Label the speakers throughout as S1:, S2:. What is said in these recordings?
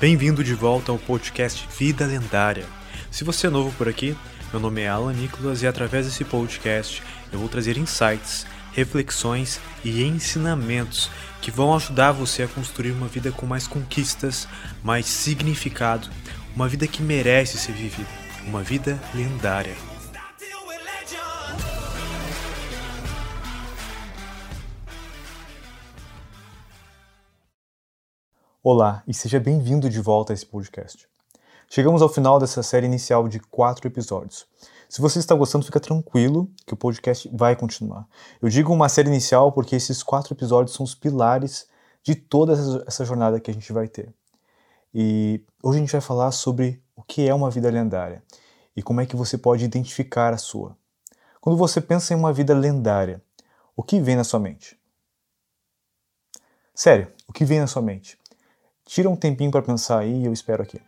S1: Bem-vindo de volta ao podcast Vida Lendária. Se você é novo por aqui, meu nome é Alan Nicolas e através desse podcast eu vou trazer insights, reflexões e ensinamentos que vão ajudar você a construir uma vida com mais conquistas, mais significado, uma vida que merece ser vivida, uma vida lendária. Olá e seja bem-vindo de volta a esse podcast. Chegamos ao final dessa série inicial de quatro episódios. Se você está gostando, fica tranquilo que o podcast vai continuar. Eu digo uma série inicial porque esses quatro episódios são os pilares de toda essa jornada que a gente vai ter. E hoje a gente vai falar sobre o que é uma vida lendária e como é que você pode identificar a sua. Quando você pensa em uma vida lendária, o que vem na sua mente? Sério, o que vem na sua mente? Tira um tempinho para pensar aí e eu espero aqui.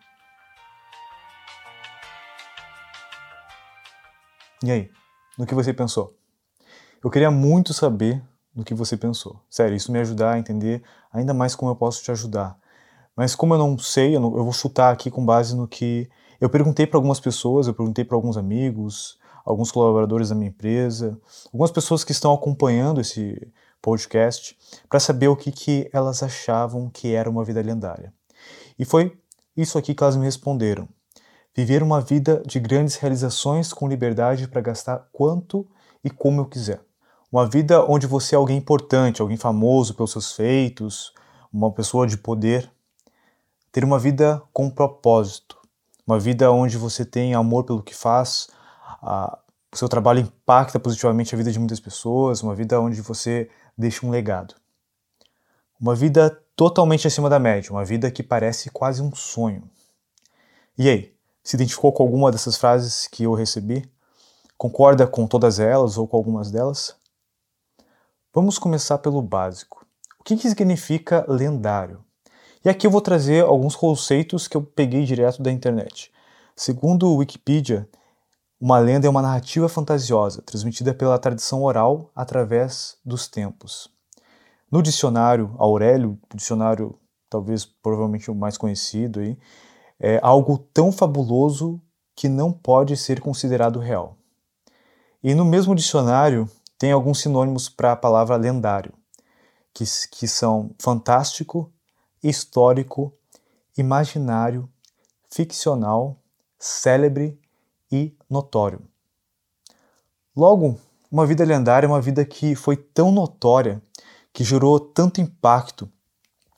S1: E aí, no que você pensou? Eu queria muito saber no que você pensou. Sério, isso me ajudar a entender ainda mais como eu posso te ajudar. Mas como eu não sei, eu, não, eu vou chutar aqui com base no que eu perguntei para algumas pessoas, eu perguntei para alguns amigos, alguns colaboradores da minha empresa, algumas pessoas que estão acompanhando esse podcast para saber o que, que elas achavam que era uma vida lendária. E foi isso aqui que elas me responderam. Viver uma vida de grandes realizações com liberdade para gastar quanto e como eu quiser. Uma vida onde você é alguém importante, alguém famoso pelos seus feitos, uma pessoa de poder. Ter uma vida com propósito. Uma vida onde você tem amor pelo que faz, a, o seu trabalho impacta positivamente a vida de muitas pessoas, uma vida onde você deixa um legado. Uma vida totalmente acima da média, uma vida que parece quase um sonho. E aí, se identificou com alguma dessas frases que eu recebi? Concorda com todas elas ou com algumas delas? Vamos começar pelo básico. O que, que significa lendário? E aqui eu vou trazer alguns conceitos que eu peguei direto da internet. Segundo o Wikipedia, uma lenda é uma narrativa fantasiosa, transmitida pela tradição oral através dos tempos. No dicionário Aurélio, dicionário talvez provavelmente o mais conhecido aí, é algo tão fabuloso que não pode ser considerado real. E no mesmo dicionário tem alguns sinônimos para a palavra lendário, que, que são fantástico, histórico, imaginário, ficcional, célebre e notório. Logo, uma vida lendária é uma vida que foi tão notória, que gerou tanto impacto,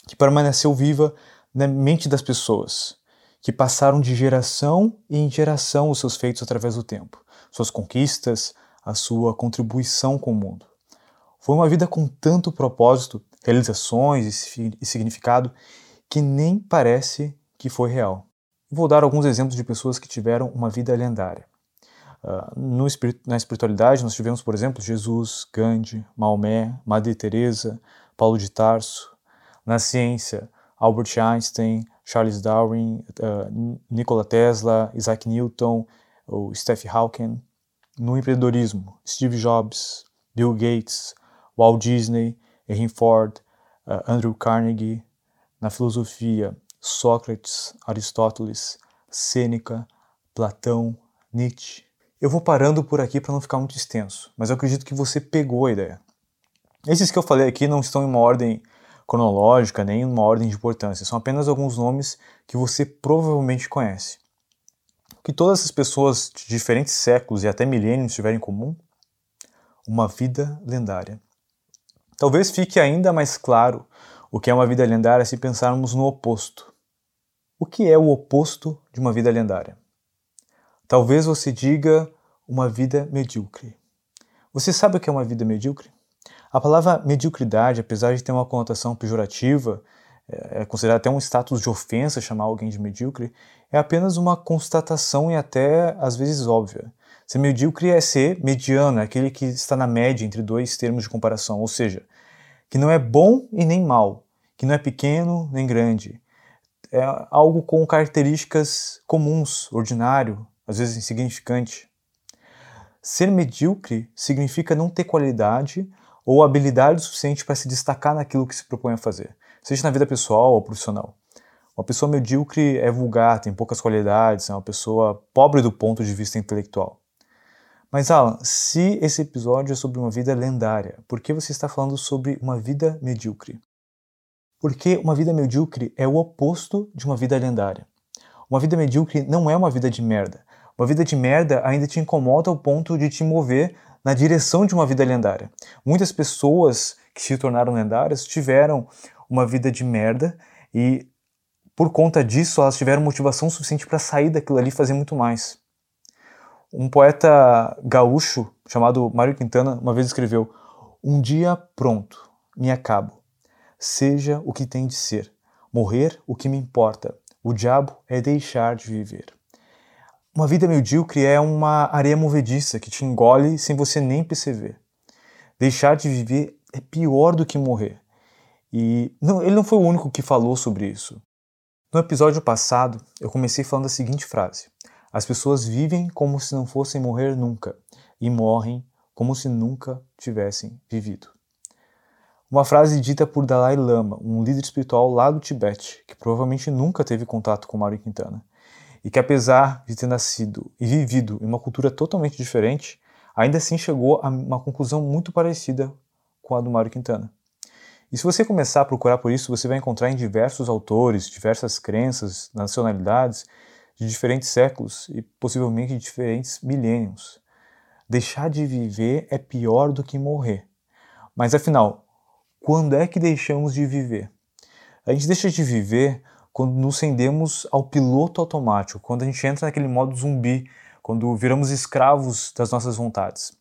S1: que permaneceu viva na mente das pessoas, que passaram de geração em geração os seus feitos através do tempo, suas conquistas, a sua contribuição com o mundo. Foi uma vida com tanto propósito, realizações e significado que nem parece que foi real. Vou dar alguns exemplos de pessoas que tiveram uma vida lendária. Uh, no, na espiritualidade, nós tivemos, por exemplo, Jesus, Gandhi, Maomé, Madre Teresa, Paulo de Tarso. Na ciência, Albert Einstein, Charles Darwin, uh, Nikola Tesla, Isaac Newton, o Stephen Hawking. No empreendedorismo, Steve Jobs, Bill Gates, Walt Disney, Henry Ford, uh, Andrew Carnegie. Na filosofia, Sócrates, Aristóteles, Sêneca, Platão, Nietzsche. Eu vou parando por aqui para não ficar muito extenso, mas eu acredito que você pegou a ideia. Esses que eu falei aqui não estão em uma ordem cronológica nem em uma ordem de importância, são apenas alguns nomes que você provavelmente conhece. O que todas essas pessoas de diferentes séculos e até milênios tiverem em comum? Uma vida lendária. Talvez fique ainda mais claro o que é uma vida lendária se pensarmos no oposto. O que é o oposto de uma vida lendária? Talvez você diga uma vida medíocre. Você sabe o que é uma vida medíocre? A palavra mediocridade, apesar de ter uma conotação pejorativa, é, é considerada até um status de ofensa chamar alguém de medíocre, é apenas uma constatação e até às vezes óbvia. Ser medíocre é ser mediano, é aquele que está na média entre dois termos de comparação, ou seja, que não é bom e nem mal, que não é pequeno nem grande, é algo com características comuns, ordinário, às vezes insignificante. Ser medíocre significa não ter qualidade ou habilidade suficiente para se destacar naquilo que se propõe a fazer, seja na vida pessoal ou profissional. Uma pessoa medíocre é vulgar, tem poucas qualidades, é uma pessoa pobre do ponto de vista intelectual. Mas Alan, se esse episódio é sobre uma vida lendária, por que você está falando sobre uma vida medíocre? Porque uma vida medíocre é o oposto de uma vida lendária. Uma vida medíocre não é uma vida de merda. Uma vida de merda ainda te incomoda ao ponto de te mover na direção de uma vida lendária. Muitas pessoas que se tornaram lendárias tiveram uma vida de merda e por conta disso, elas tiveram motivação suficiente para sair daquilo ali e fazer muito mais. Um poeta gaúcho chamado Mário Quintana uma vez escreveu: Um dia pronto, me acabo. Seja o que tem de ser. Morrer, o que me importa. O diabo é deixar de viver. Uma vida medíocre é uma areia movediça que te engole sem você nem perceber. Deixar de viver é pior do que morrer. E não, ele não foi o único que falou sobre isso. No episódio passado, eu comecei falando a seguinte frase: As pessoas vivem como se não fossem morrer nunca e morrem como se nunca tivessem vivido. Uma frase dita por Dalai Lama, um líder espiritual lá do Tibete, que provavelmente nunca teve contato com Mário Quintana, e que apesar de ter nascido e vivido em uma cultura totalmente diferente, ainda assim chegou a uma conclusão muito parecida com a do Mário Quintana. E se você começar a procurar por isso, você vai encontrar em diversos autores, diversas crenças, nacionalidades, de diferentes séculos e possivelmente de diferentes milênios. Deixar de viver é pior do que morrer. Mas afinal, quando é que deixamos de viver? A gente deixa de viver quando nos rendemos ao piloto automático, quando a gente entra naquele modo zumbi, quando viramos escravos das nossas vontades.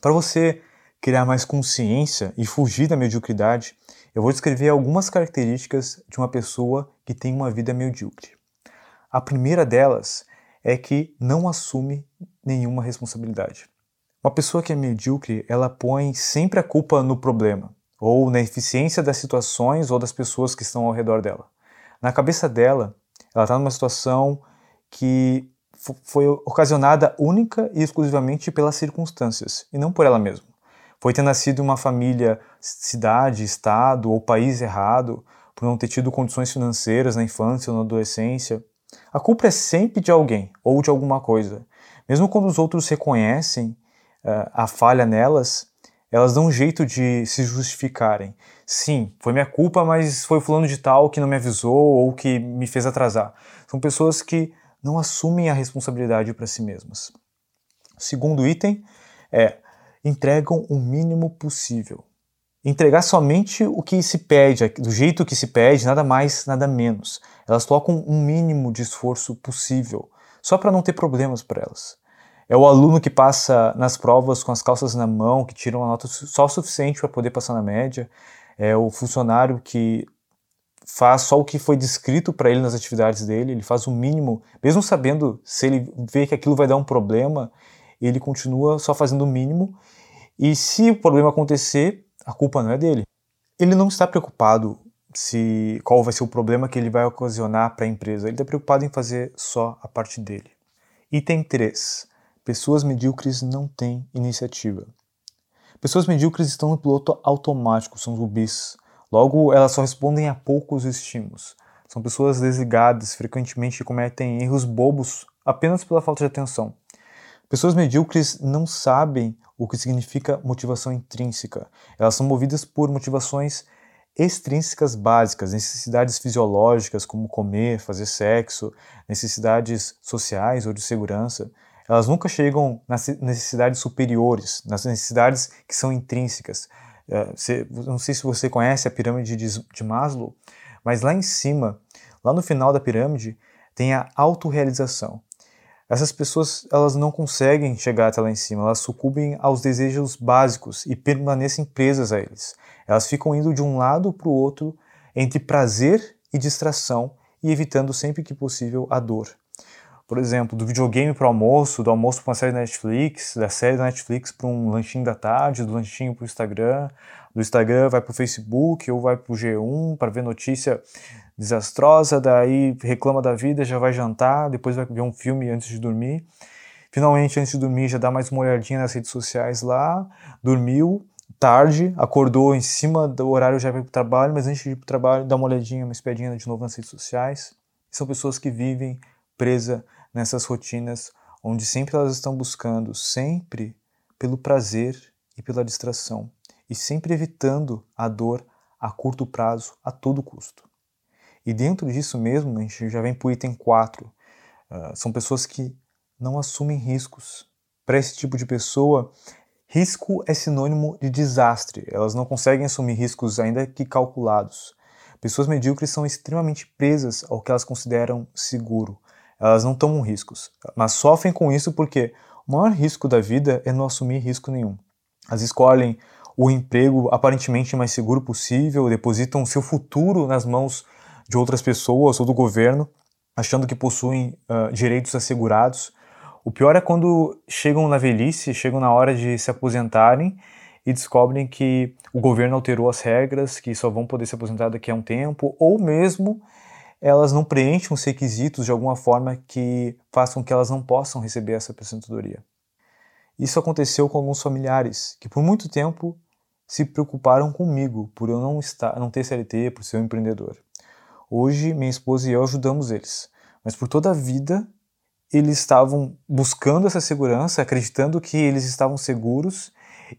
S1: Para você criar mais consciência e fugir da mediocridade, eu vou descrever algumas características de uma pessoa que tem uma vida medíocre. A primeira delas é que não assume nenhuma responsabilidade. Uma pessoa que é medíocre, ela põe sempre a culpa no problema, ou na eficiência das situações ou das pessoas que estão ao redor dela. Na cabeça dela, ela está numa situação que foi ocasionada única e exclusivamente pelas circunstâncias, e não por ela mesma foi ter nascido em uma família, cidade, estado ou país errado, por não ter tido condições financeiras na infância ou na adolescência. A culpa é sempre de alguém ou de alguma coisa. Mesmo quando os outros reconhecem uh, a falha nelas, elas dão um jeito de se justificarem. Sim, foi minha culpa, mas foi fulano de tal que não me avisou ou que me fez atrasar. São pessoas que não assumem a responsabilidade para si mesmas. Segundo item é entregam o mínimo possível. Entregar somente o que se pede, do jeito que se pede, nada mais, nada menos. Elas colocam um mínimo de esforço possível, só para não ter problemas para elas. É o aluno que passa nas provas com as calças na mão, que tira uma nota só o suficiente para poder passar na média. É o funcionário que faz só o que foi descrito para ele nas atividades dele, ele faz o mínimo, mesmo sabendo se ele vê que aquilo vai dar um problema, ele continua só fazendo o mínimo e se o problema acontecer, a culpa não é dele. Ele não está preocupado se qual vai ser o problema que ele vai ocasionar para a empresa. Ele está preocupado em fazer só a parte dele. Item 3. Pessoas medíocres não têm iniciativa. Pessoas medíocres estão no piloto automático, são zumbis. Logo, elas só respondem a poucos estímulos. São pessoas desligadas, frequentemente cometem erros bobos apenas pela falta de atenção. Pessoas medíocres não sabem o que significa motivação intrínseca. Elas são movidas por motivações extrínsecas básicas, necessidades fisiológicas como comer, fazer sexo, necessidades sociais ou de segurança. Elas nunca chegam nas necessidades superiores, nas necessidades que são intrínsecas. É, não sei se você conhece a pirâmide de Maslow, mas lá em cima, lá no final da pirâmide, tem a autorrealização. Essas pessoas elas não conseguem chegar até lá em cima, elas sucumbem aos desejos básicos e permanecem presas a eles. Elas ficam indo de um lado para o outro entre prazer e distração e evitando sempre que possível a dor. Por exemplo, do videogame para o almoço, do almoço para uma série da Netflix, da série da Netflix para um lanchinho da tarde, do lanchinho para o Instagram, do Instagram vai para o Facebook ou vai para o G1 para ver notícia desastrosa, daí reclama da vida, já vai jantar, depois vai ver um filme antes de dormir. Finalmente, antes de dormir, já dá mais uma olhadinha nas redes sociais lá, dormiu, tarde, acordou em cima do horário já para o trabalho, mas antes de ir para o trabalho, dá uma olhadinha, uma espiadinha de novo nas redes sociais. São pessoas que vivem presa nessas rotinas onde sempre elas estão buscando sempre pelo prazer e pela distração e sempre evitando a dor a curto prazo a todo custo. E dentro disso mesmo, a gente já vem para o item 4. Uh, ah, são pessoas que não assumem riscos. Para esse tipo de pessoa, Risco é sinônimo de desastre, elas não conseguem assumir riscos ainda que calculados. Pessoas medíocres são extremamente presas ao que elas consideram seguro. Elas não tomam riscos, mas sofrem com isso porque o maior risco da vida é não assumir risco nenhum. Elas escolhem o emprego aparentemente mais seguro possível, depositam seu futuro nas mãos de outras pessoas ou do governo, achando que possuem uh, direitos assegurados, o pior é quando chegam na velhice, chegam na hora de se aposentarem e descobrem que o governo alterou as regras, que só vão poder se aposentar daqui a um tempo, ou mesmo elas não preenchem os requisitos de alguma forma que façam que elas não possam receber essa aposentadoria. Isso aconteceu com alguns familiares que por muito tempo se preocuparam comigo por eu não estar, não ter CLT, por ser um empreendedor. Hoje minha esposa e eu ajudamos eles, mas por toda a vida eles estavam buscando essa segurança, acreditando que eles estavam seguros,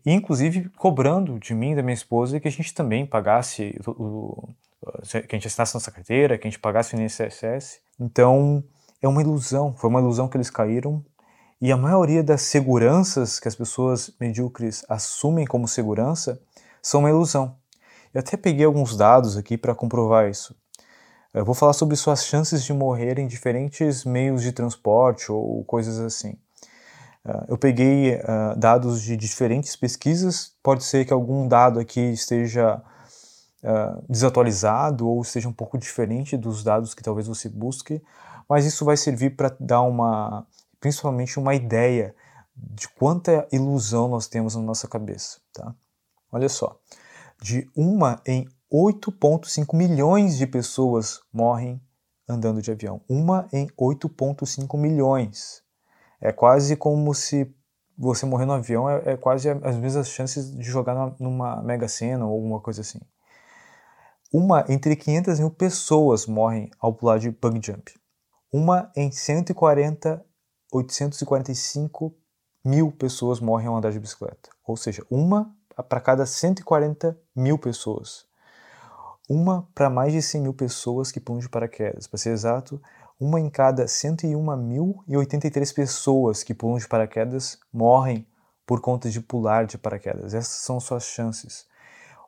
S1: e inclusive cobrando de mim da minha esposa que a gente também pagasse, o, que a gente assinasse nossa carteira, que a gente pagasse o INSS. Então, é uma ilusão, foi uma ilusão que eles caíram, e a maioria das seguranças que as pessoas medíocres assumem como segurança são uma ilusão. Eu até peguei alguns dados aqui para comprovar isso. Eu vou falar sobre suas chances de morrer em diferentes meios de transporte ou coisas assim. Uh, eu peguei uh, dados de diferentes pesquisas, pode ser que algum dado aqui esteja uh, desatualizado ou esteja um pouco diferente dos dados que talvez você busque, mas isso vai servir para dar uma, principalmente uma ideia de quanta ilusão nós temos na nossa cabeça. Tá? Olha só, de uma em 8,5 milhões de pessoas morrem andando de avião. Uma em 8,5 milhões. É quase como se você morrer no avião é, é quase as mesmas chances de jogar numa, mega sena ou alguma coisa assim. Uma entre 500 mil pessoas morrem ao pular de bungee jump. Uma em 140, 845 mil pessoas morrem ao andar de bicicleta. Ou seja, uma para cada 140 mil pessoas uma para mais de 100 mil pessoas que pulam de paraquedas. Para ser exato, uma em cada 101.083 pessoas que pulam de paraquedas morrem por conta de pular de paraquedas. Essas são suas chances.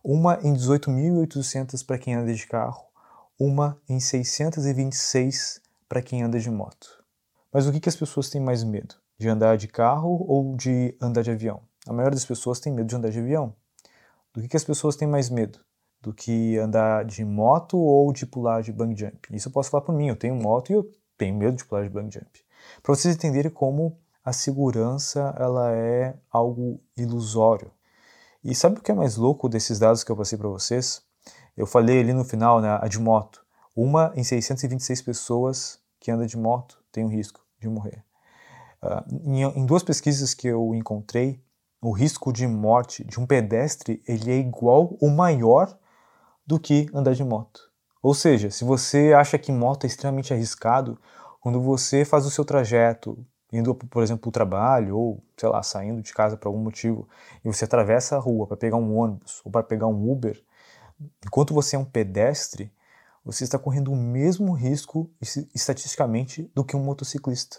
S1: Uma em 18.800 para quem anda de carro, uma em 626 para quem anda de moto. Mas o que, que as pessoas têm mais medo? De andar de carro ou de andar de avião? A maioria das pessoas tem medo de andar de avião. Do que, que as pessoas têm mais medo? do que andar de moto ou de pular de bungee jump. Isso eu posso falar por mim, eu tenho moto e eu tenho medo de pular de bungee jump. Para vocês entenderem como a segurança ela é algo ilusório. E sabe o que é mais louco desses dados que eu passei para vocês? Eu falei ali no final, né, a de moto. Uma em 626 pessoas que anda de moto tem o risco de morrer. Uh, em, em duas pesquisas que eu encontrei, o risco de morte de um pedestre ele é igual ou maior do que andar de moto. Ou seja, se você acha que moto é extremamente arriscado, quando você faz o seu trajeto, indo, por exemplo, para o trabalho, ou, sei lá, saindo de casa por algum motivo, e você atravessa a rua para pegar um ônibus ou para pegar um Uber, enquanto você é um pedestre, você está correndo o mesmo risco estatisticamente do que um motociclista.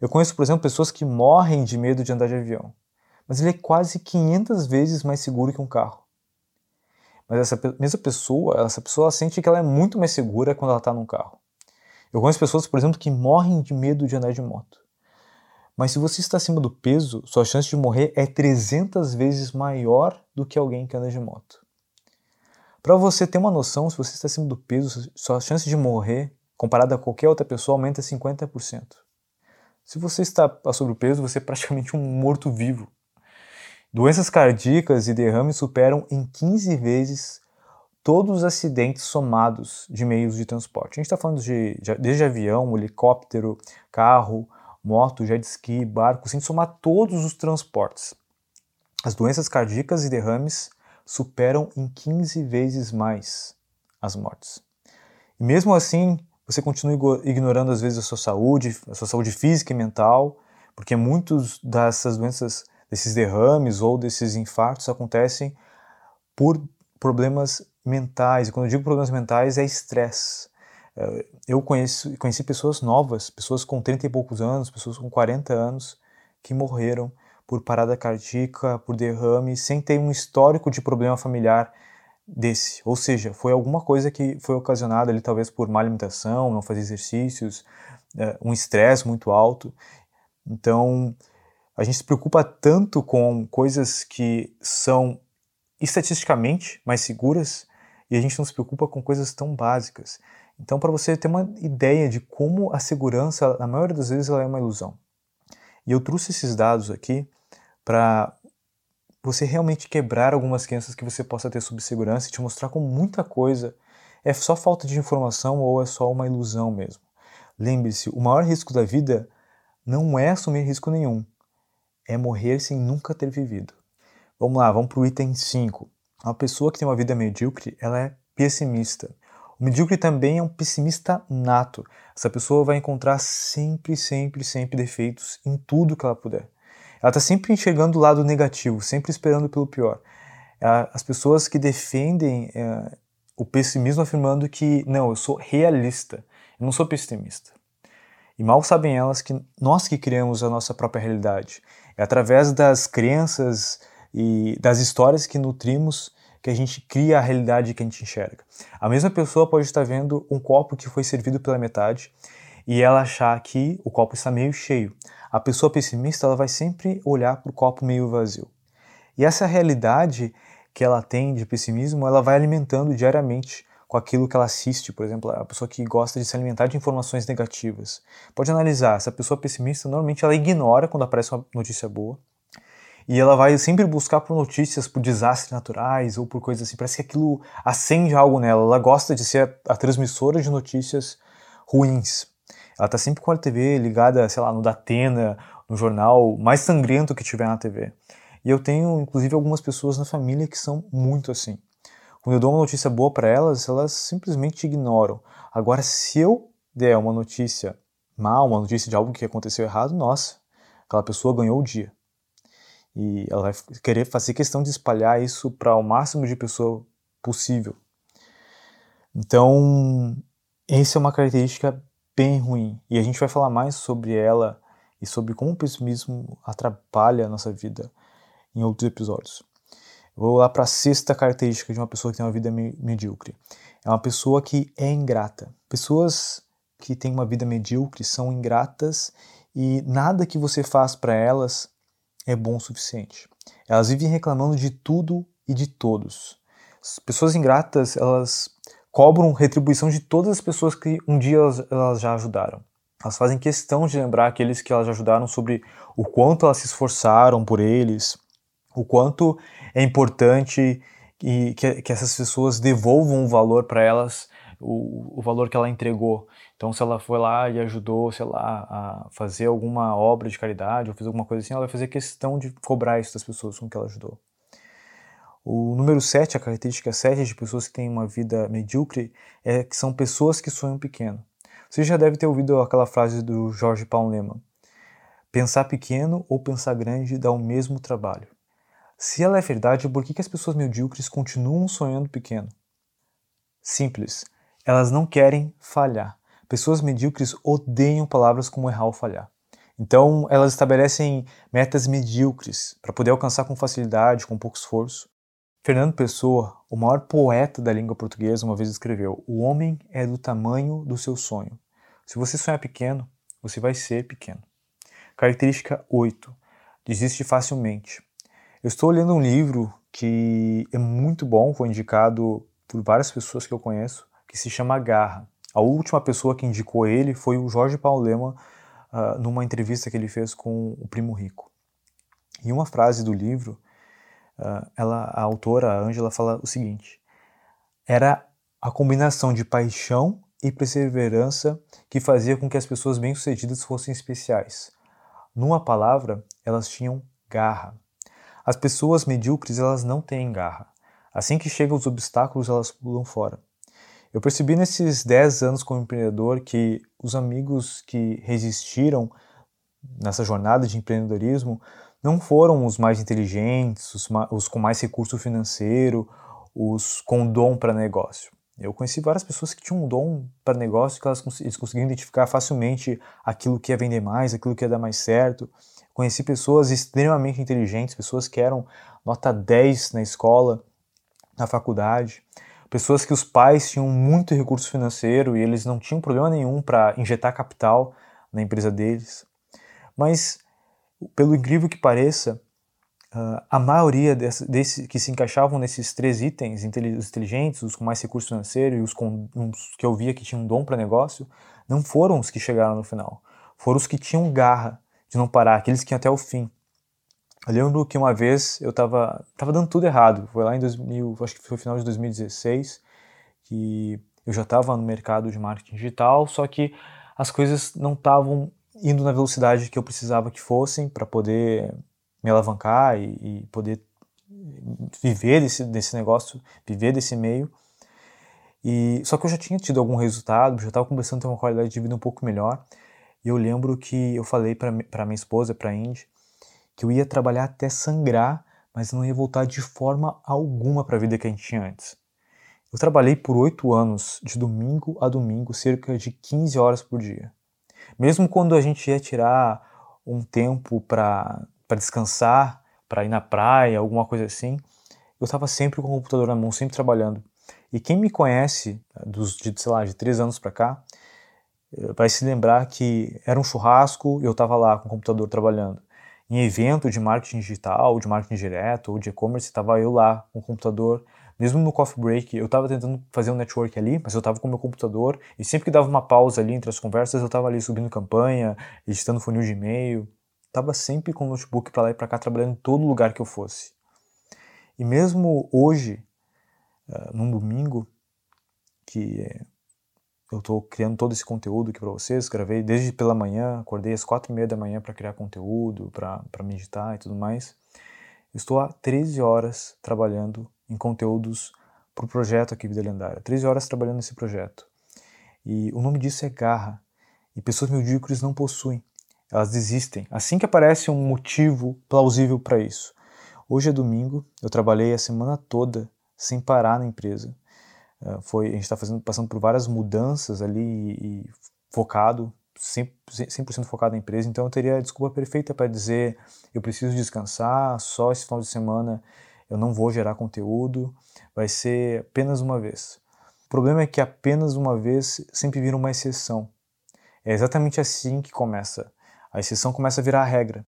S1: Eu conheço, por exemplo, pessoas que morrem de medo de andar de avião, mas ele é quase 500 vezes mais seguro que um carro. Mas essa mesma pessoa, essa pessoa sente que ela é muito mais segura quando ela está num carro. Eu conheço pessoas, por exemplo, que morrem de medo de andar de moto. Mas se você está acima do peso, sua chance de morrer é 300 vezes maior do que alguém que anda de moto. Para você ter uma noção, se você está acima do peso, sua chance de morrer, comparada a qualquer outra pessoa, aumenta 50%. Se você está sobre o peso, você é praticamente um morto-vivo. Doenças cardíacas e derrames superam em 15 vezes todos os acidentes somados de meios de transporte. A gente está falando de, de, desde avião, helicóptero, carro, moto, jet ski, barco, sem somar todos os transportes. As doenças cardíacas e derrames superam em 15 vezes mais as mortes. E mesmo assim, você continua ignorando às vezes a sua saúde, a sua saúde física e mental, porque muitos dessas doenças, desses derrames ou desses infartos acontecem por problemas mentais. E quando eu digo problemas mentais, é estresse. É, eu conheci pessoas novas, pessoas com 30 e poucos anos, pessoas com 40 anos, que morreram por parada cardíaca, por derrame, sem ter um histórico de problema familiar desse. Ou seja, foi alguma coisa que foi ocasionada ali talvez por má alimentação, não fazer exercícios, é, um estresse muito alto. Então, a gente se preocupa tanto com coisas que são estatisticamente mais seguras e a gente não se preocupa com coisas tão básicas. Então, para você ter uma ideia de como a segurança, na maioria das vezes, ela é uma ilusão. E eu trouxe esses dados aqui para você realmente quebrar algumas crenças que você possa ter sobre segurança e te mostrar como muita coisa é só falta de informação ou é só uma ilusão mesmo. Lembre-se, o maior risco da vida não é assumir risco nenhum, é morrer sem nunca ter vivido. Vamos lá, vamos para o item 5. Uma pessoa que tem uma vida medíocre, ela é pessimista. O medíocre também é um pessimista nato. Essa pessoa vai encontrar sempre, sempre, sempre defeitos em tudo que ela puder. Ela está sempre enxergando o lado negativo, sempre esperando pelo pior. As pessoas que defendem é, o pessimismo afirmando que, não, eu sou realista, eu não sou pessimista. E mal sabem elas que nós que criamos a nossa própria realidade. É através das crenças e das histórias que nutrimos que a gente cria a realidade que a gente enxerga. A mesma pessoa pode estar vendo um copo que foi servido pela metade e ela achar que o copo está meio cheio. A pessoa pessimista ela vai sempre olhar para o copo meio vazio. E essa realidade que ela tem de pessimismo, ela vai alimentando diariamente com aquilo que ela assiste, por exemplo, a pessoa que gosta de se alimentar de informações negativas. Pode analisar, essa pessoa pessimista normalmente ela ignora quando aparece uma notícia boa. E ela vai sempre buscar por notícias, por desastres naturais ou por coisas assim. Parece que aquilo acende algo nela. Ela gosta de ser a, a transmissora de notícias ruins. Ela tá sempre com a TV ligada, sei lá, no Datena, no jornal mais sangrento que tiver na TV. E eu tenho, inclusive, algumas pessoas na família que são muito assim. Quando eu dou uma notícia boa para elas, elas simplesmente ignoram. Agora, se eu der uma notícia mal, uma notícia de algo que aconteceu errado, nossa, aquela pessoa ganhou o dia. E ela vai querer fazer questão de espalhar isso para o máximo de pessoa possível. Então, essa é uma característica bem ruim. E a gente vai falar mais sobre ela e sobre como o pessimismo atrapalha a nossa vida em outros episódios. Vou lá para a sexta característica de uma pessoa que tem uma vida medíocre. É uma pessoa que é ingrata. Pessoas que têm uma vida medíocre são ingratas e nada que você faz para elas é bom o suficiente. Elas vivem reclamando de tudo e de todos. As pessoas ingratas, elas cobram retribuição de todas as pessoas que um dia elas, elas já ajudaram. Elas fazem questão de lembrar aqueles que elas ajudaram sobre o quanto elas se esforçaram por eles, o quanto é importante que, que essas pessoas devolvam o valor para elas, o, o valor que ela entregou. Então, se ela foi lá e ajudou, sei lá, a fazer alguma obra de caridade ou fez alguma coisa assim, ela vai fazer questão de cobrar isso das pessoas com que ela ajudou. O número 7, a característica 7 de pessoas que têm uma vida medíocre é que são pessoas que sonham pequeno. Você já deve ter ouvido aquela frase do Jorge Paulo Lema: Pensar pequeno ou pensar grande dá o mesmo trabalho. Se ela é verdade, por que, que as pessoas medíocres continuam sonhando pequeno? Simples, elas não querem falhar. Pessoas medíocres odeiam palavras como errar ou falhar. Então, elas estabelecem metas medíocres para poder alcançar com facilidade, com pouco esforço. Fernando Pessoa, o maior poeta da língua portuguesa, uma vez escreveu: O homem é do tamanho do seu sonho. Se você sonhar pequeno, você vai ser pequeno. Característica 8. Desiste facilmente. Eu estou lendo um livro que é muito bom, foi indicado por várias pessoas que eu conheço, que se chama Garra. A última pessoa que indicou ele foi o Jorge Paulo Lema, uh, numa entrevista que ele fez com o Primo Rico. E uma frase do livro uh, ela, a autora, a Angela, fala o seguinte: era a combinação de paixão e perseverança que fazia com que as pessoas bem-sucedidas fossem especiais. Numa palavra, elas tinham garra. As pessoas medíocres, elas não têm garra. Assim que chegam os obstáculos, elas pulam fora. Eu percebi nesses 10 anos como empreendedor que os amigos que resistiram nessa jornada de empreendedorismo não foram os mais inteligentes, os, os com mais recurso financeiro, os com dom para negócio. Eu conheci várias pessoas que tinham um dom para negócio, que elas, eles conseguiam identificar facilmente aquilo que ia vender mais, aquilo que ia dar mais certo. Conheci pessoas extremamente inteligentes, pessoas que eram nota 10 na escola, na faculdade, pessoas que os pais tinham muito recurso financeiro e eles não tinham problema nenhum para injetar capital na empresa deles. Mas, pelo incrível que pareça, Uh, a maioria desses desse, que se encaixavam nesses três itens, os inteligentes, os com mais recurso financeiro e os, com, os que eu via que tinham dom para negócio, não foram os que chegaram no final. Foram os que tinham garra de não parar, aqueles que iam até o fim. Eu lembro que uma vez eu estava tava dando tudo errado. Foi lá em 2000, acho que foi final de 2016, que eu já estava no mercado de marketing digital, só que as coisas não estavam indo na velocidade que eu precisava que fossem para poder me alavancar e, e poder viver desse, desse negócio, viver desse meio. E só que eu já tinha tido algum resultado, já estava começando a ter uma qualidade de vida um pouco melhor. E eu lembro que eu falei para minha esposa, para Indy, que eu ia trabalhar até sangrar, mas não ia voltar de forma alguma para a vida que a gente tinha antes. Eu trabalhei por oito anos, de domingo a domingo, cerca de 15 horas por dia. Mesmo quando a gente ia tirar um tempo para descansar, para ir na praia, alguma coisa assim, eu estava sempre com o computador na mão, sempre trabalhando. E quem me conhece dos de, sei lá, de três anos para cá, eh, vai se lembrar que era um churrasco e eu estava lá com o computador trabalhando. Em evento de marketing digital, de marketing direto ou de e-commerce, estava eu lá com o computador. Mesmo no coffee break, eu estava tentando fazer um network ali, mas eu estava com o meu computador e sempre que dava uma pausa ali entre as conversas, eu estava ali subindo campanha, editando funil de e-mail estava sempre com o notebook para lá e para cá, trabalhando em todo lugar que eu fosse. E mesmo hoje, uh, num domingo, que eu estou criando todo esse conteúdo aqui para vocês, gravei desde pela manhã, acordei às quatro e meia da manhã para criar conteúdo, para meditar e tudo mais. estou há 13 horas trabalhando em conteúdos para o projeto aqui Vida Lendária. 13 horas trabalhando nesse projeto. E o nome disso é garra. E pessoas medíocres não possuem. Elas desistem assim que aparece um motivo plausível para isso. Hoje é domingo, eu trabalhei a semana toda sem parar na empresa. Uh, foi, a gente está passando por várias mudanças ali e, e focado, 100%, 100 focado na empresa, então eu teria a desculpa perfeita para dizer eu preciso descansar, só esse final de semana eu não vou gerar conteúdo, vai ser apenas uma vez. O problema é que apenas uma vez sempre vira uma exceção. É exatamente assim que começa a exceção começa a virar a regra.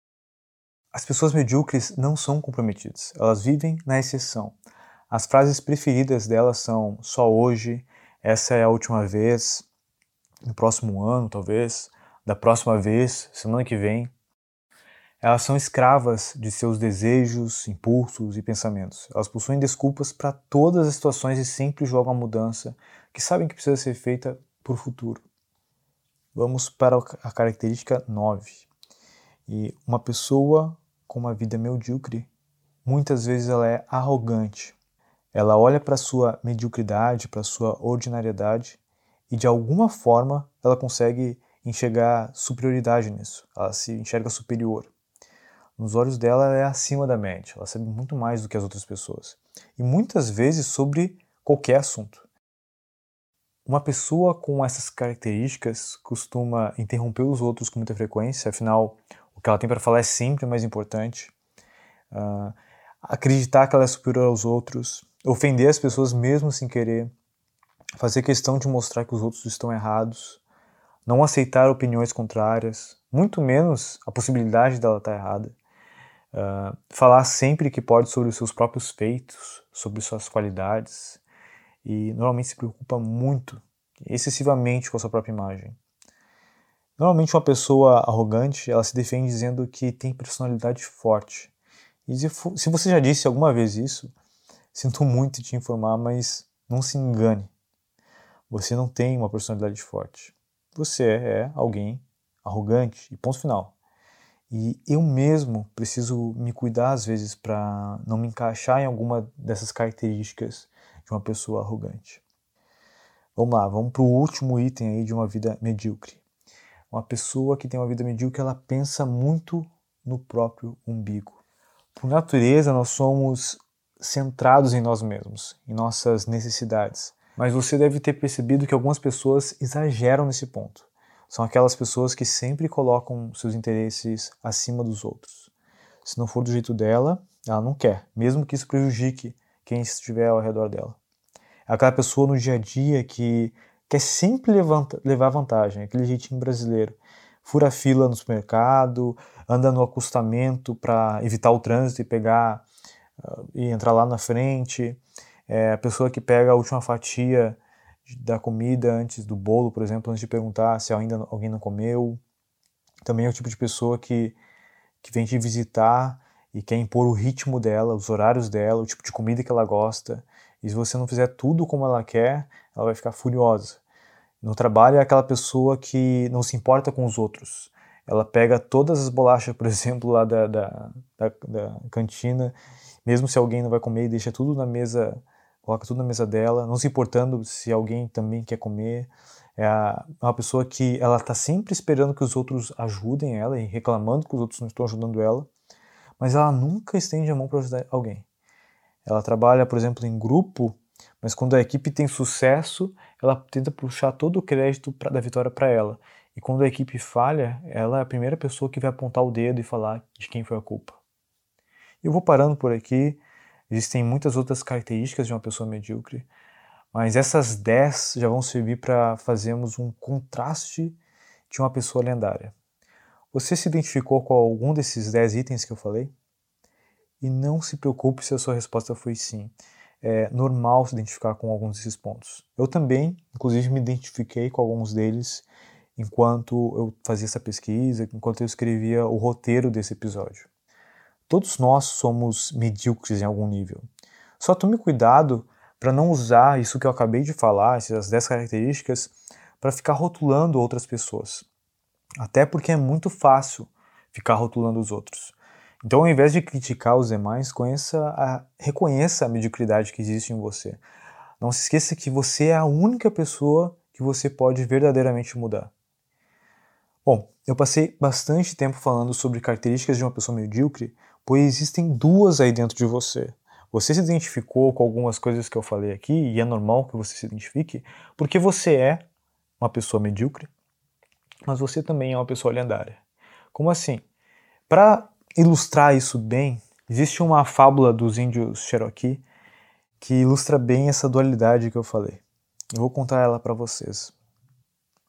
S1: As pessoas medíocres não são comprometidas, elas vivem na exceção. As frases preferidas delas são só hoje, essa é a última vez, no próximo ano talvez, da próxima vez, semana que vem. Elas são escravas de seus desejos, impulsos e pensamentos. Elas possuem desculpas para todas as situações e sempre jogam a mudança que sabem que precisa ser feita para o futuro. Vamos para a característica 9. E uma pessoa com uma vida medíocre, muitas vezes ela é arrogante. Ela olha para sua mediocridade, para sua ordinariedade e de alguma forma ela consegue enxergar superioridade nisso. Ela se enxerga superior. Nos olhos dela ela é acima da média, ela sabe muito mais do que as outras pessoas. E muitas vezes sobre qualquer assunto. Uma pessoa com essas características costuma interromper os outros com muita frequência, afinal, o que ela tem para falar é sempre mais importante. Uh, acreditar que ela é superior aos outros, ofender as pessoas mesmo sem querer, fazer questão de mostrar que os outros estão errados, não aceitar opiniões contrárias, muito menos a possibilidade dela estar errada. Uh, falar sempre que pode sobre os seus próprios feitos, sobre suas qualidades, e normalmente se preocupa muito, excessivamente com a sua própria imagem. Normalmente uma pessoa arrogante, ela se defende dizendo que tem personalidade forte. E se você já disse alguma vez isso, sinto muito te informar, mas não se engane. Você não tem uma personalidade forte. Você é alguém arrogante e ponto final. E eu mesmo preciso me cuidar às vezes para não me encaixar em alguma dessas características de uma pessoa arrogante. Vamos lá, vamos para o último item aí de uma vida medíocre. Uma pessoa que tem uma vida medíocre, ela pensa muito no próprio umbigo. Por natureza, nós somos centrados em nós mesmos, em nossas necessidades. Mas você deve ter percebido que algumas pessoas exageram nesse ponto. São aquelas pessoas que sempre colocam seus interesses acima dos outros. Se não for do jeito dela, ela não quer, mesmo que isso prejudique quem estiver ao redor dela. É aquela pessoa no dia a dia que quer sempre levar vantagem, aquele jeitinho brasileiro. Fura fila no supermercado, anda no acostamento para evitar o trânsito e pegar e entrar lá na frente. É a pessoa que pega a última fatia da comida antes do bolo, por exemplo, antes de perguntar se ainda alguém não comeu. Também é o tipo de pessoa que, que vem te visitar e quer impor o ritmo dela, os horários dela, o tipo de comida que ela gosta. E se você não fizer tudo como ela quer, ela vai ficar furiosa. No trabalho é aquela pessoa que não se importa com os outros. Ela pega todas as bolachas, por exemplo, lá da, da, da, da cantina, mesmo se alguém não vai comer, deixa tudo na mesa coloca tudo na mesa dela, não se importando se alguém também quer comer. É, é uma pessoa que ela está sempre esperando que os outros ajudem ela e reclamando que os outros não estão ajudando ela, mas ela nunca estende a mão para ajudar alguém. Ela trabalha, por exemplo, em grupo, mas quando a equipe tem sucesso, ela tenta puxar todo o crédito pra, da vitória para ela. E quando a equipe falha, ela é a primeira pessoa que vai apontar o dedo e falar de quem foi a culpa. Eu vou parando por aqui. Existem muitas outras características de uma pessoa medíocre, mas essas 10 já vão servir para fazermos um contraste de uma pessoa lendária. Você se identificou com algum desses 10 itens que eu falei? E não se preocupe se a sua resposta foi sim. É normal se identificar com alguns desses pontos. Eu também, inclusive, me identifiquei com alguns deles enquanto eu fazia essa pesquisa, enquanto eu escrevia o roteiro desse episódio. Todos nós somos medíocres em algum nível. Só tome cuidado para não usar isso que eu acabei de falar, essas 10 características, para ficar rotulando outras pessoas. Até porque é muito fácil ficar rotulando os outros. Então, ao invés de criticar os demais, a, reconheça a mediocridade que existe em você. Não se esqueça que você é a única pessoa que você pode verdadeiramente mudar. Bom, eu passei bastante tempo falando sobre características de uma pessoa medíocre, pois existem duas aí dentro de você. Você se identificou com algumas coisas que eu falei aqui, e é normal que você se identifique, porque você é uma pessoa medíocre, mas você também é uma pessoa lendária. Como assim? Para ilustrar isso bem, existe uma fábula dos índios Cherokee que ilustra bem essa dualidade que eu falei. Eu vou contar ela para vocês.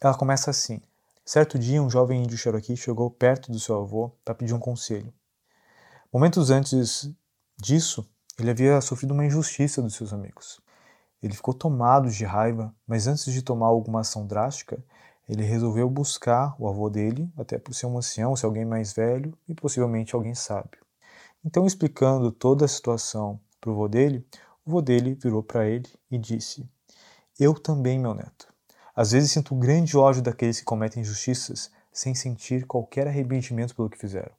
S1: Ela começa assim: Certo dia, um jovem índio Cherokee chegou perto do seu avô para pedir um conselho. Momentos antes disso, ele havia sofrido uma injustiça dos seus amigos. Ele ficou tomado de raiva, mas antes de tomar alguma ação drástica, ele resolveu buscar o avô dele, até por ser um ancião, ser alguém mais velho e possivelmente alguém sábio. Então, explicando toda a situação para o avô dele, o avô dele virou para ele e disse: Eu também, meu neto. Às vezes sinto grande ódio daqueles que cometem injustiças sem sentir qualquer arrependimento pelo que fizeram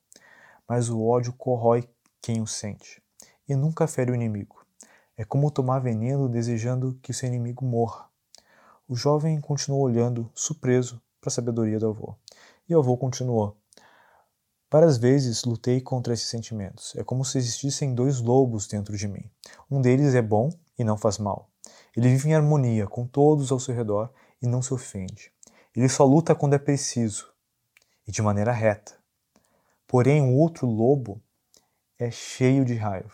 S1: mas o ódio corrói quem o sente e nunca fere o inimigo. É como tomar veneno desejando que o seu inimigo morra. O jovem continuou olhando, surpreso, para a sabedoria do avô. E o avô continuou. Várias vezes lutei contra esses sentimentos. É como se existissem dois lobos dentro de mim. Um deles é bom e não faz mal. Ele vive em harmonia com todos ao seu redor e não se ofende. Ele só luta quando é preciso e de maneira reta. Porém, o outro lobo é cheio de raiva.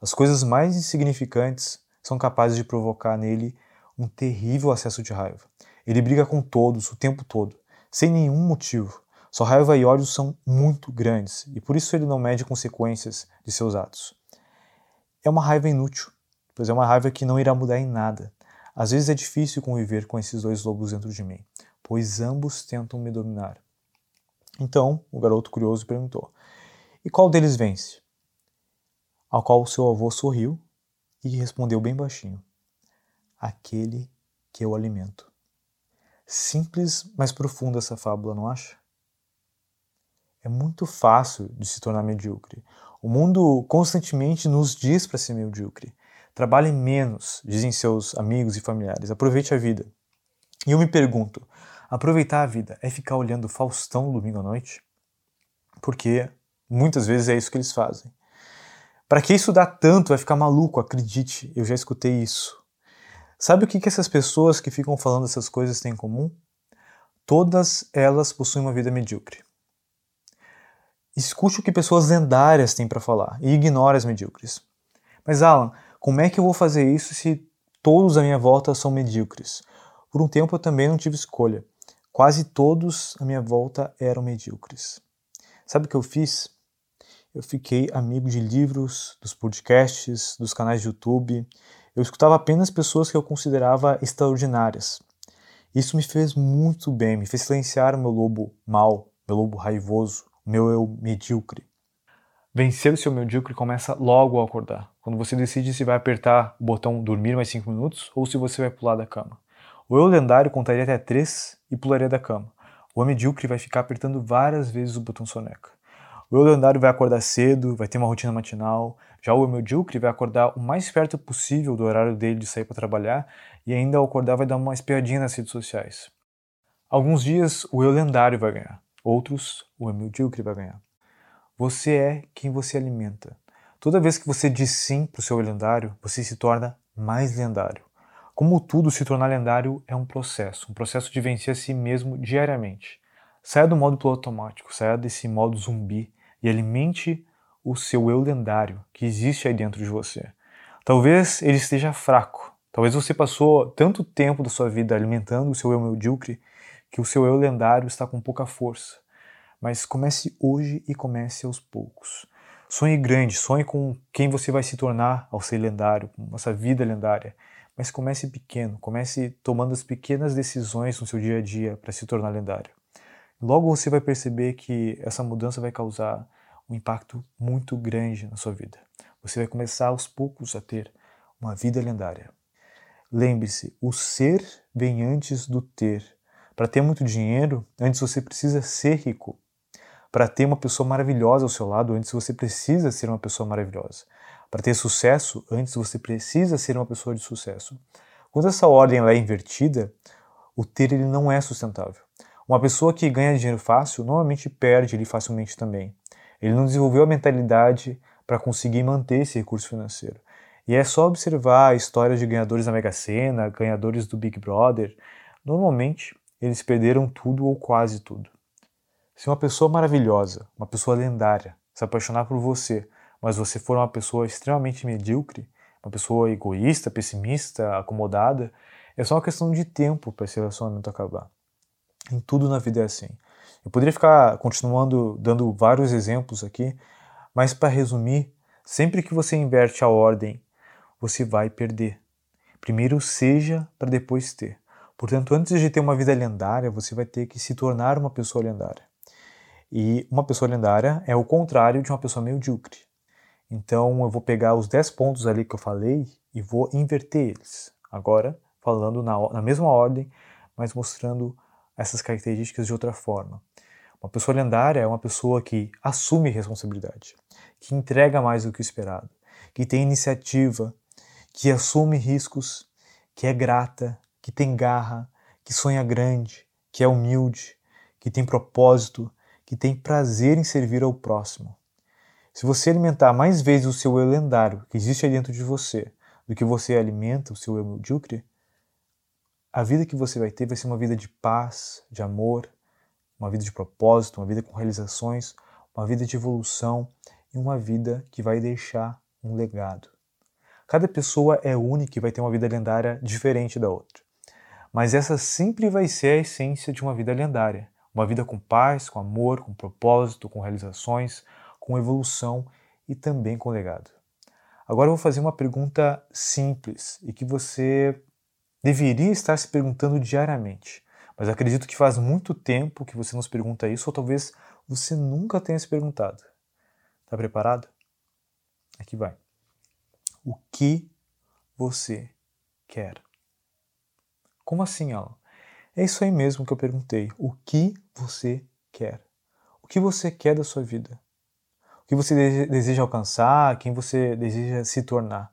S1: As coisas mais insignificantes são capazes de provocar nele um terrível acesso de raiva. Ele briga com todos o tempo todo, sem nenhum motivo. Sua raiva e ódio são muito grandes e por isso ele não mede consequências de seus atos. É uma raiva inútil, pois é uma raiva que não irá mudar em nada. Às vezes é difícil conviver com esses dois lobos dentro de mim, pois ambos tentam me dominar. Então o garoto curioso perguntou: E qual deles vence? Ao qual seu avô sorriu e respondeu bem baixinho: Aquele que eu alimento. Simples, mas profunda essa fábula, não acha? é muito fácil de se tornar medíocre. O mundo constantemente nos diz para ser medíocre. Trabalhe menos, dizem seus amigos e familiares. Aproveite a vida. E eu me pergunto: aproveitar a vida é ficar olhando Faustão domingo à noite? Porque muitas vezes é isso que eles fazem. Para que isso dá tanto? Vai ficar maluco, acredite, eu já escutei isso. Sabe o que, que essas pessoas que ficam falando essas coisas têm em comum? Todas elas possuem uma vida medíocre. Escute o que pessoas lendárias têm para falar e ignore as medíocres. Mas Alan, como é que eu vou fazer isso se todos à minha volta são medíocres? Por um tempo eu também não tive escolha. Quase todos à minha volta eram medíocres. Sabe o que eu fiz? eu fiquei amigo de livros, dos podcasts, dos canais de YouTube. Eu escutava apenas pessoas que eu considerava extraordinárias. Isso me fez muito bem, me fez silenciar o meu lobo mau, meu lobo raivoso, o meu eu medíocre. Vencer o seu medíocre começa logo ao acordar, quando você decide se vai apertar o botão dormir mais 5 minutos ou se você vai pular da cama. O eu lendário contaria até 3 e pularia da cama. O eu medíocre vai ficar apertando várias vezes o botão soneca. O eu lendário vai acordar cedo, vai ter uma rotina matinal. Já o medíocre vai acordar o mais perto possível do horário dele de sair para trabalhar e ainda ao acordar vai dar uma espiadinha nas redes sociais. Alguns dias o eu lendário vai ganhar, outros o eu medíocre vai ganhar. Você é quem você alimenta. Toda vez que você diz sim para o seu lendário, você se torna mais lendário. Como tudo, se tornar lendário é um processo, um processo de vencer a si mesmo diariamente. Saia do modo piloto automático, saia desse modo zumbi e alimente o seu eu lendário que existe aí dentro de você. Talvez ele esteja fraco. Talvez você passou tanto tempo da sua vida alimentando o seu eu medíocre que o seu eu lendário está com pouca força. Mas comece hoje e comece aos poucos. Sonhe grande, sonhe com quem você vai se tornar ao ser lendário, com essa vida lendária. Mas comece pequeno, comece tomando as pequenas decisões no seu dia a dia para se tornar lendário. Logo você vai perceber que essa mudança vai causar um impacto muito grande na sua vida. Você vai começar aos poucos a ter uma vida lendária. Lembre-se, o ser vem antes do ter. Para ter muito dinheiro, antes você precisa ser rico. Para ter uma pessoa maravilhosa ao seu lado, antes você precisa ser uma pessoa maravilhosa. Para ter sucesso, antes você precisa ser uma pessoa de sucesso. Quando essa ordem é invertida, o ter ele não é sustentável. Uma pessoa que ganha dinheiro fácil normalmente perde ele facilmente também. Ele não desenvolveu a mentalidade para conseguir manter esse recurso financeiro. E é só observar a história de ganhadores da Mega Sena, ganhadores do Big Brother. Normalmente, eles perderam tudo ou quase tudo. Se uma pessoa maravilhosa, uma pessoa lendária, se apaixonar por você, mas você for uma pessoa extremamente medíocre, uma pessoa egoísta, pessimista, acomodada, é só uma questão de tempo para esse relacionamento acabar. Em tudo na vida é assim. Eu poderia ficar continuando dando vários exemplos aqui, mas para resumir, sempre que você inverte a ordem, você vai perder. Primeiro seja para depois ter. Portanto, antes de ter uma vida lendária, você vai ter que se tornar uma pessoa lendária. E uma pessoa lendária é o contrário de uma pessoa medíocre. Então, eu vou pegar os 10 pontos ali que eu falei e vou inverter eles. Agora, falando na, na mesma ordem, mas mostrando essas características de outra forma. Uma pessoa lendária é uma pessoa que assume responsabilidade, que entrega mais do que o esperado, que tem iniciativa, que assume riscos, que é grata, que tem garra, que sonha grande, que é humilde, que tem propósito, que tem prazer em servir ao próximo. Se você alimentar mais vezes o seu eu lendário que existe aí dentro de você do que você alimenta o seu eu medíocre, a vida que você vai ter vai ser uma vida de paz, de amor, uma vida de propósito, uma vida com realizações, uma vida de evolução e uma vida que vai deixar um legado. Cada pessoa é única e vai ter uma vida lendária diferente da outra. Mas essa sempre vai ser a essência de uma vida lendária. Uma vida com paz, com amor, com propósito, com realizações, com evolução e também com legado. Agora eu vou fazer uma pergunta simples e que você deveria estar se perguntando diariamente. Mas acredito que faz muito tempo que você nos pergunta isso, ou talvez você nunca tenha se perguntado. Está preparado? Aqui vai. O que você quer? Como assim, Alan? É isso aí mesmo que eu perguntei. O que você quer? o que você quer da sua vida, o que você deseja alcançar, quem você deseja se tornar.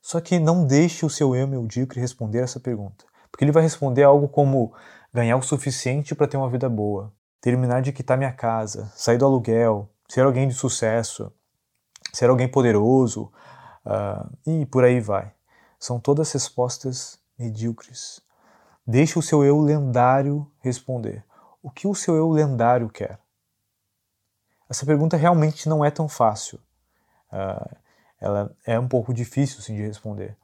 S1: Só que não deixe o seu eu medíocre responder essa pergunta, porque ele vai responder algo como ganhar o suficiente para ter uma vida boa, terminar de quitar minha casa, sair do aluguel, ser alguém de sucesso, ser alguém poderoso uh, e por aí vai. São todas respostas medíocres. Deixe o seu eu lendário responder. O que o seu eu lendário quer? Essa pergunta realmente não é tão fácil. Uh, ela é um pouco difícil sim, de responder.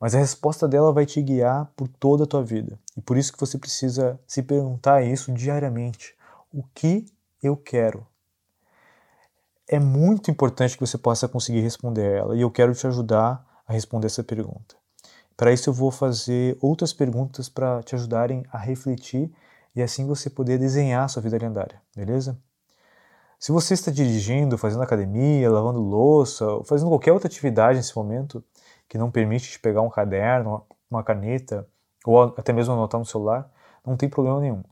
S1: Mas a resposta dela vai te guiar por toda a tua vida. E por isso que você precisa se perguntar isso diariamente. O que eu quero? É muito importante que você possa conseguir responder ela. E eu quero te ajudar a responder essa pergunta. Para isso, eu vou fazer outras perguntas para te ajudarem a refletir e assim você poder desenhar a sua vida lendária, beleza? Se você está dirigindo, fazendo academia, lavando louça, ou fazendo qualquer outra atividade nesse momento que não permite te pegar um caderno, uma caneta, ou até mesmo anotar no celular, não tem problema nenhum.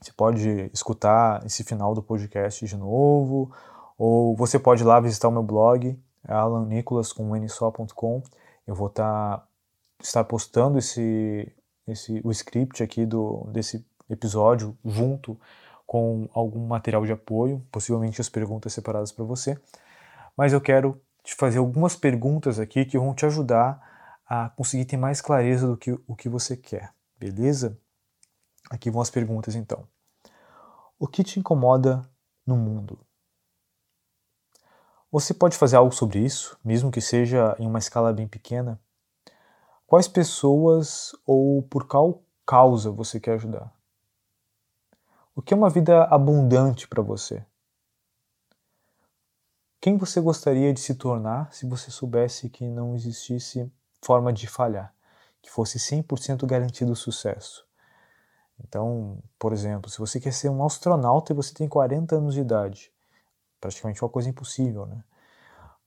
S1: Você pode escutar esse final do podcast de novo, ou você pode ir lá visitar o meu blog, alannicolas.com. Eu vou tá, estar postando esse, esse, o script aqui do, desse episódio junto com algum material de apoio, possivelmente as perguntas separadas para você. Mas eu quero te fazer algumas perguntas aqui que vão te ajudar a conseguir ter mais clareza do que o que você quer, beleza? Aqui vão as perguntas então. O que te incomoda no mundo? Você pode fazer algo sobre isso, mesmo que seja em uma escala bem pequena? Quais pessoas ou por qual causa você quer ajudar? O que é uma vida abundante para você? Quem você gostaria de se tornar se você soubesse que não existisse forma de falhar, que fosse 100% garantido o sucesso? Então, por exemplo, se você quer ser um astronauta e você tem 40 anos de idade, praticamente uma coisa impossível, né?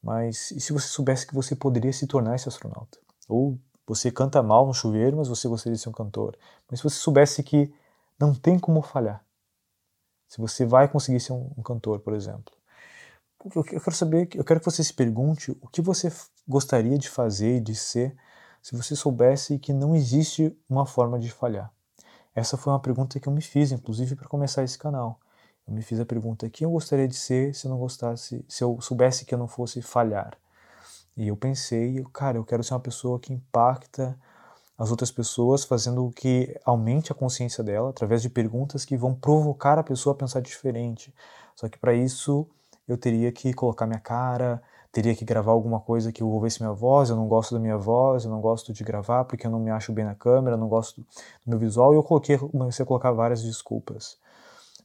S1: Mas e se você soubesse que você poderia se tornar esse astronauta? Ou você canta mal no chuveiro, mas você gostaria de ser um cantor. Mas se você soubesse que não tem como falhar, se você vai conseguir ser um, um cantor, por exemplo, eu quero saber, eu quero que você se pergunte o que você gostaria de fazer e de ser se você soubesse que não existe uma forma de falhar. Essa foi uma pergunta que eu me fiz, inclusive, para começar esse canal. Eu me fiz a pergunta: quem eu gostaria de ser se eu não gostasse, se eu soubesse que eu não fosse falhar? E eu pensei, cara, eu quero ser uma pessoa que impacta as outras pessoas, fazendo o que aumente a consciência dela através de perguntas que vão provocar a pessoa a pensar diferente. Só que para isso eu teria que colocar minha cara, teria que gravar alguma coisa que envolvesse minha voz. Eu não gosto da minha voz, eu não gosto de gravar porque eu não me acho bem na câmera, eu não gosto do meu visual. E eu coloquei, comecei a colocar várias desculpas.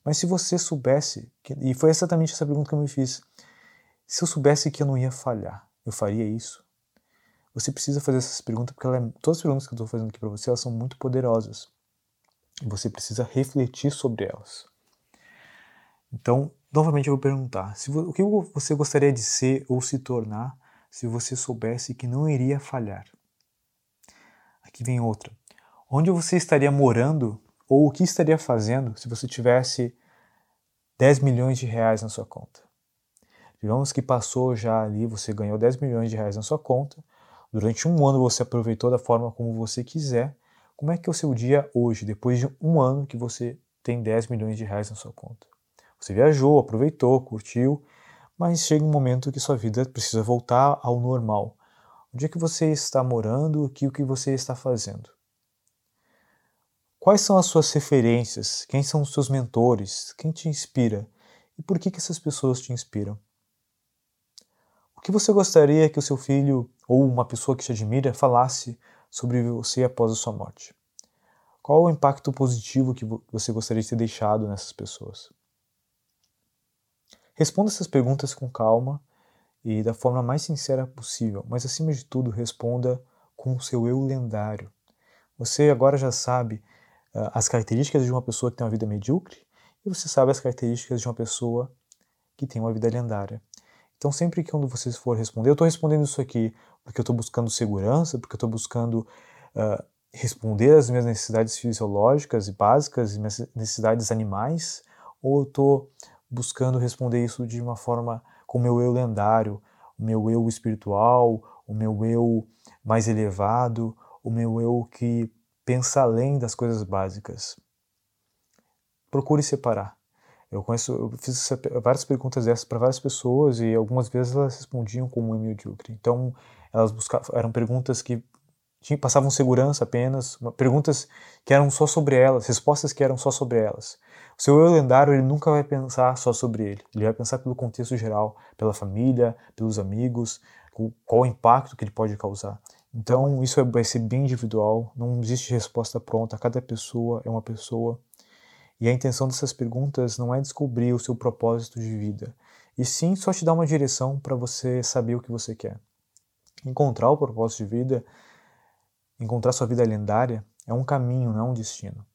S1: Mas se você soubesse, que, e foi exatamente essa pergunta que eu me fiz, se eu soubesse que eu não ia falhar, eu faria isso? Você precisa fazer essas perguntas porque é, todas as perguntas que eu estou fazendo aqui para você elas são muito poderosas. Você precisa refletir sobre elas. Então, novamente eu vou perguntar: se, o que você gostaria de ser ou se tornar se você soubesse que não iria falhar? Aqui vem outra. Onde você estaria morando ou o que estaria fazendo se você tivesse 10 milhões de reais na sua conta? Digamos que passou já ali, você ganhou 10 milhões de reais na sua conta, durante um ano você aproveitou da forma como você quiser. Como é que é o seu dia hoje, depois de um ano que você tem 10 milhões de reais na sua conta? Você viajou, aproveitou, curtiu, mas chega um momento que sua vida precisa voltar ao normal. Onde é que você está morando? O que, o que você está fazendo? Quais são as suas referências? Quem são os seus mentores? Quem te inspira? E por que, que essas pessoas te inspiram? O que você gostaria que o seu filho ou uma pessoa que te admira falasse sobre você após a sua morte? Qual o impacto positivo que você gostaria de ter deixado nessas pessoas? Responda essas perguntas com calma e da forma mais sincera possível, mas acima de tudo, responda com o seu eu lendário. Você agora já sabe uh, as características de uma pessoa que tem uma vida medíocre e você sabe as características de uma pessoa que tem uma vida lendária. Então, sempre que quando você for responder, eu estou respondendo isso aqui porque eu estou buscando segurança, porque eu estou buscando uh, responder às minhas necessidades fisiológicas e básicas, minhas necessidades animais, ou eu estou buscando responder isso de uma forma com o meu eu lendário, o meu eu espiritual, o meu eu mais elevado, o meu eu que pensa além das coisas básicas. Procure separar. Eu conheço, eu fiz várias perguntas dessas para várias pessoas e algumas vezes elas respondiam como Ducre. Então, elas buscavam, eram perguntas que tinham, passavam segurança apenas, perguntas que eram só sobre elas, respostas que eram só sobre elas. O seu eu lendário, ele nunca vai pensar só sobre ele. Ele vai pensar pelo contexto geral, pela família, pelos amigos, qual o impacto que ele pode causar. Então, isso vai ser bem individual, não existe resposta pronta, cada pessoa é uma pessoa e a intenção dessas perguntas não é descobrir o seu propósito de vida, e sim só te dar uma direção para você saber o que você quer. Encontrar o propósito de vida, encontrar sua vida lendária, é um caminho, não é um destino.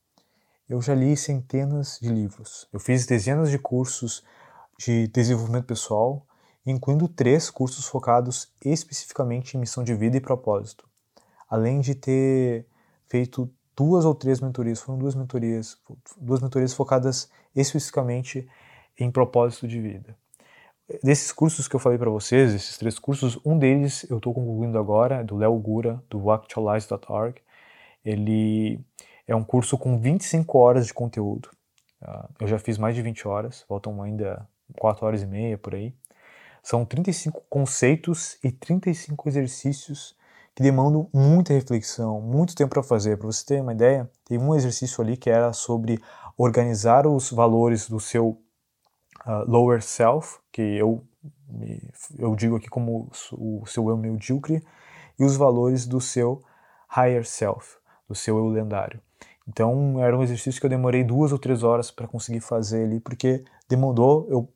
S1: Eu já li centenas de livros, eu fiz dezenas de cursos de desenvolvimento pessoal, incluindo três cursos focados especificamente em missão de vida e propósito, além de ter feito duas ou três mentorias, foram duas mentorias, duas mentorias focadas especificamente em propósito de vida. Desses cursos que eu falei para vocês, esses três cursos, um deles eu estou concluindo agora, do Léo Gura, do actualize.org. Ele é um curso com 25 horas de conteúdo. Ah, eu já fiz mais de 20 horas, faltam ainda 4 horas e meia por aí. São 35 conceitos e 35 exercícios que demandam muita reflexão, muito tempo para fazer. Para você ter uma ideia, tem um exercício ali que era sobre organizar os valores do seu uh, lower self, que eu, eu digo aqui como o seu eu medíocre, e os valores do seu higher self, do seu eu lendário. Então era um exercício que eu demorei duas ou três horas para conseguir fazer ali, porque demandou eu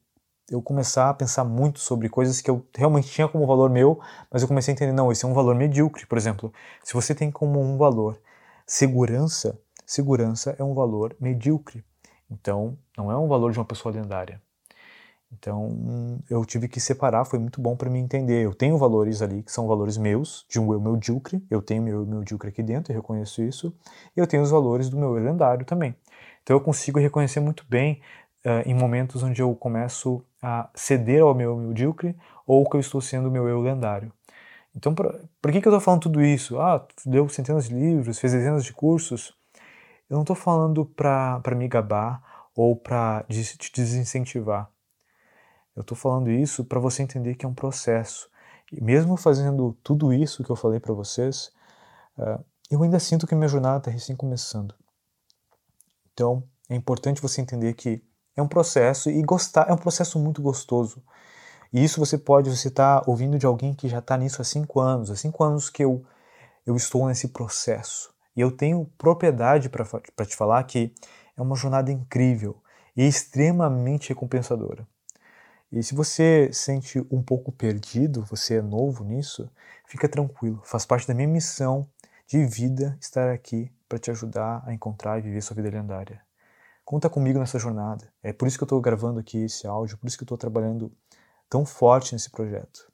S1: eu começar a pensar muito sobre coisas que eu realmente tinha como valor meu, mas eu comecei a entender, não, esse é um valor medíocre, por exemplo. Se você tem como um valor segurança, segurança é um valor medíocre. Então, não é um valor de uma pessoa lendária. Então, eu tive que separar, foi muito bom para me entender. Eu tenho valores ali que são valores meus, de um eu medíocre, eu tenho meu eu medíocre aqui dentro, eu reconheço isso, e eu tenho os valores do meu eu lendário também. Então, eu consigo reconhecer muito bem uh, em momentos onde eu começo a ceder ao meu medíocre ou que eu estou sendo o meu eu lendário. Então, por, por que, que eu estou falando tudo isso? Ah, leu centenas de livros, fez dezenas de cursos. Eu não estou falando para me gabar ou para te desincentivar. Eu estou falando isso para você entender que é um processo. E mesmo fazendo tudo isso que eu falei para vocês, uh, eu ainda sinto que minha jornada está recém começando. Então, é importante você entender que é um processo e gostar é um processo muito gostoso. E isso você pode, você está ouvindo de alguém que já está nisso há cinco anos, há cinco anos que eu, eu estou nesse processo. E eu tenho propriedade para te falar que é uma jornada incrível e extremamente recompensadora. E se você sente um pouco perdido, você é novo nisso, fica tranquilo, faz parte da minha missão de vida estar aqui para te ajudar a encontrar e viver sua vida lendária. Conta comigo nessa jornada. É por isso que eu estou gravando aqui esse áudio, por isso que eu estou trabalhando tão forte nesse projeto.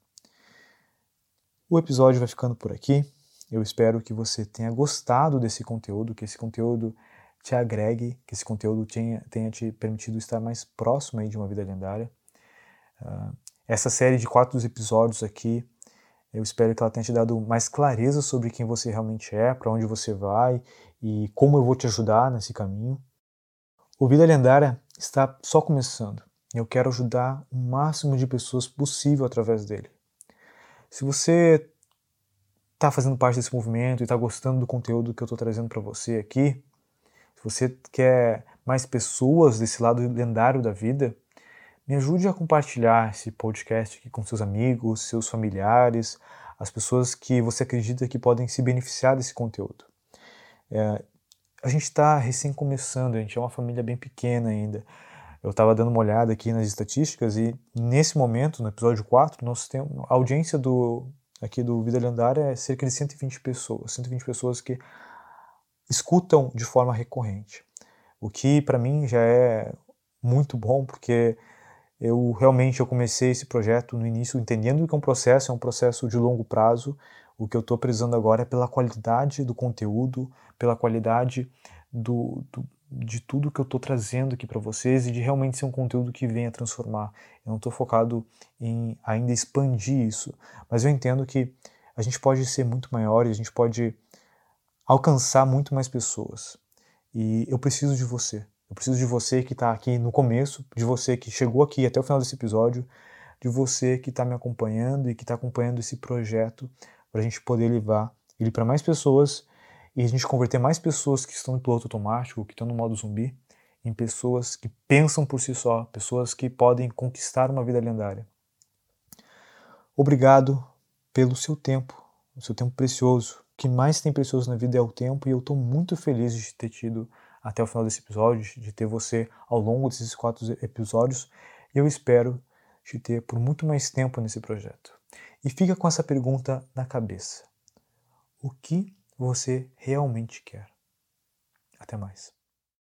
S1: O episódio vai ficando por aqui. Eu espero que você tenha gostado desse conteúdo, que esse conteúdo te agregue, que esse conteúdo tenha, tenha te permitido estar mais próximo aí de uma vida lendária. Uh, essa série de quatro episódios aqui, eu espero que ela tenha te dado mais clareza sobre quem você realmente é, para onde você vai e como eu vou te ajudar nesse caminho. O Vida Lendária está só começando e eu quero ajudar o máximo de pessoas possível através dele. Se você está fazendo parte desse movimento e está gostando do conteúdo que eu estou trazendo para você aqui, se você quer mais pessoas desse lado lendário da vida, me ajude a compartilhar esse podcast aqui com seus amigos, seus familiares, as pessoas que você acredita que podem se beneficiar desse conteúdo. É, a gente está recém começando, a gente é uma família bem pequena ainda. Eu estava dando uma olhada aqui nas estatísticas e nesse momento, no episódio 4, nós temos a audiência do aqui do Vida Lendária é cerca de 120 pessoas, 120 pessoas que escutam de forma recorrente. O que para mim já é muito bom, porque eu realmente eu comecei esse projeto no início entendendo que é um processo, é um processo de longo prazo, o que eu estou precisando agora é pela qualidade do conteúdo, pela qualidade do, do, de tudo que eu estou trazendo aqui para vocês e de realmente ser um conteúdo que venha transformar. Eu não estou focado em ainda expandir isso, mas eu entendo que a gente pode ser muito maior e a gente pode alcançar muito mais pessoas. E eu preciso de você. Eu preciso de você que está aqui no começo, de você que chegou aqui até o final desse episódio, de você que está me acompanhando e que está acompanhando esse projeto para a gente poder levar ele para mais pessoas e a gente converter mais pessoas que estão no piloto automático, que estão no modo zumbi, em pessoas que pensam por si só, pessoas que podem conquistar uma vida lendária. Obrigado pelo seu tempo, o seu tempo precioso. O que mais tem precioso na vida é o tempo e eu estou muito feliz de ter tido até o final desse episódio, de ter você ao longo desses quatro episódios. E eu espero te ter por muito mais tempo nesse projeto. E fica com essa pergunta na cabeça: o que você realmente quer? Até mais.